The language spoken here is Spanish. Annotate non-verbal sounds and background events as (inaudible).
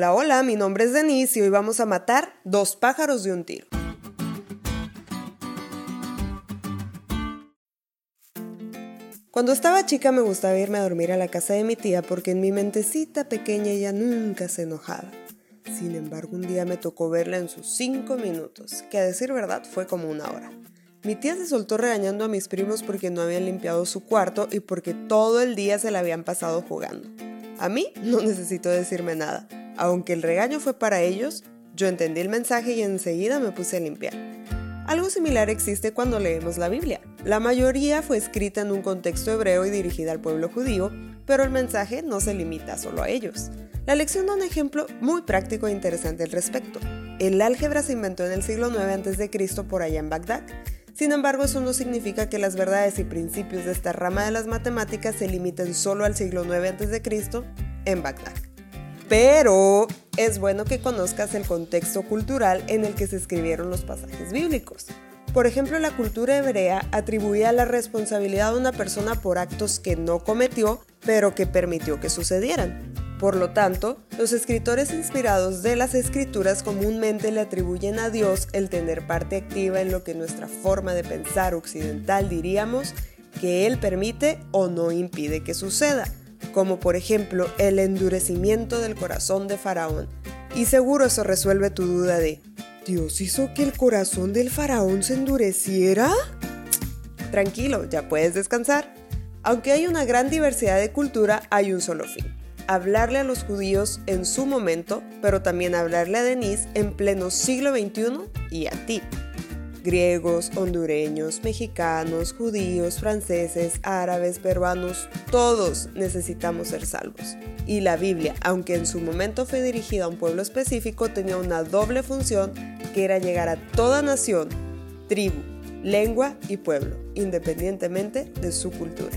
Hola, hola, mi nombre es Denise y hoy vamos a matar dos pájaros de un tiro. Cuando estaba chica me gustaba irme a dormir a la casa de mi tía porque en mi mentecita pequeña ella nunca se enojaba. Sin embargo, un día me tocó verla en sus cinco minutos, que a decir verdad fue como una hora. Mi tía se soltó regañando a mis primos porque no habían limpiado su cuarto y porque todo el día se la habían pasado jugando. A mí no (laughs) necesitó decirme nada. Aunque el regaño fue para ellos, yo entendí el mensaje y enseguida me puse a limpiar. Algo similar existe cuando leemos la Biblia. La mayoría fue escrita en un contexto hebreo y dirigida al pueblo judío, pero el mensaje no se limita solo a ellos. La lección da un ejemplo muy práctico e interesante al respecto. El álgebra se inventó en el siglo IX a.C. por allá en Bagdad. Sin embargo, eso no significa que las verdades y principios de esta rama de las matemáticas se limiten solo al siglo IX a.C. en Bagdad pero es bueno que conozcas el contexto cultural en el que se escribieron los pasajes bíblicos. Por ejemplo, la cultura hebrea atribuía la responsabilidad a una persona por actos que no cometió, pero que permitió que sucedieran. Por lo tanto, los escritores inspirados de las escrituras comúnmente le atribuyen a Dios el tener parte activa en lo que nuestra forma de pensar occidental diríamos que Él permite o no impide que suceda como por ejemplo el endurecimiento del corazón de Faraón. Y seguro eso resuelve tu duda de, ¿Dios hizo que el corazón del faraón se endureciera? Tranquilo, ya puedes descansar. Aunque hay una gran diversidad de cultura, hay un solo fin. Hablarle a los judíos en su momento, pero también hablarle a Denise en pleno siglo XXI y a ti, Griegos, hondureños, mexicanos, judíos, franceses, árabes, peruanos, todos necesitamos ser salvos. Y la Biblia, aunque en su momento fue dirigida a un pueblo específico, tenía una doble función que era llegar a toda nación, tribu, lengua y pueblo, independientemente de su cultura.